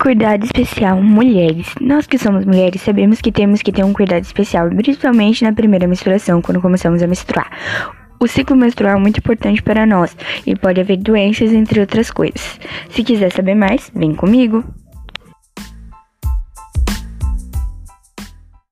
Cuidado especial, mulheres. Nós que somos mulheres sabemos que temos que ter um cuidado especial, principalmente na primeira menstruação, quando começamos a menstruar. O ciclo menstrual é muito importante para nós e pode haver doenças, entre outras coisas. Se quiser saber mais, vem comigo!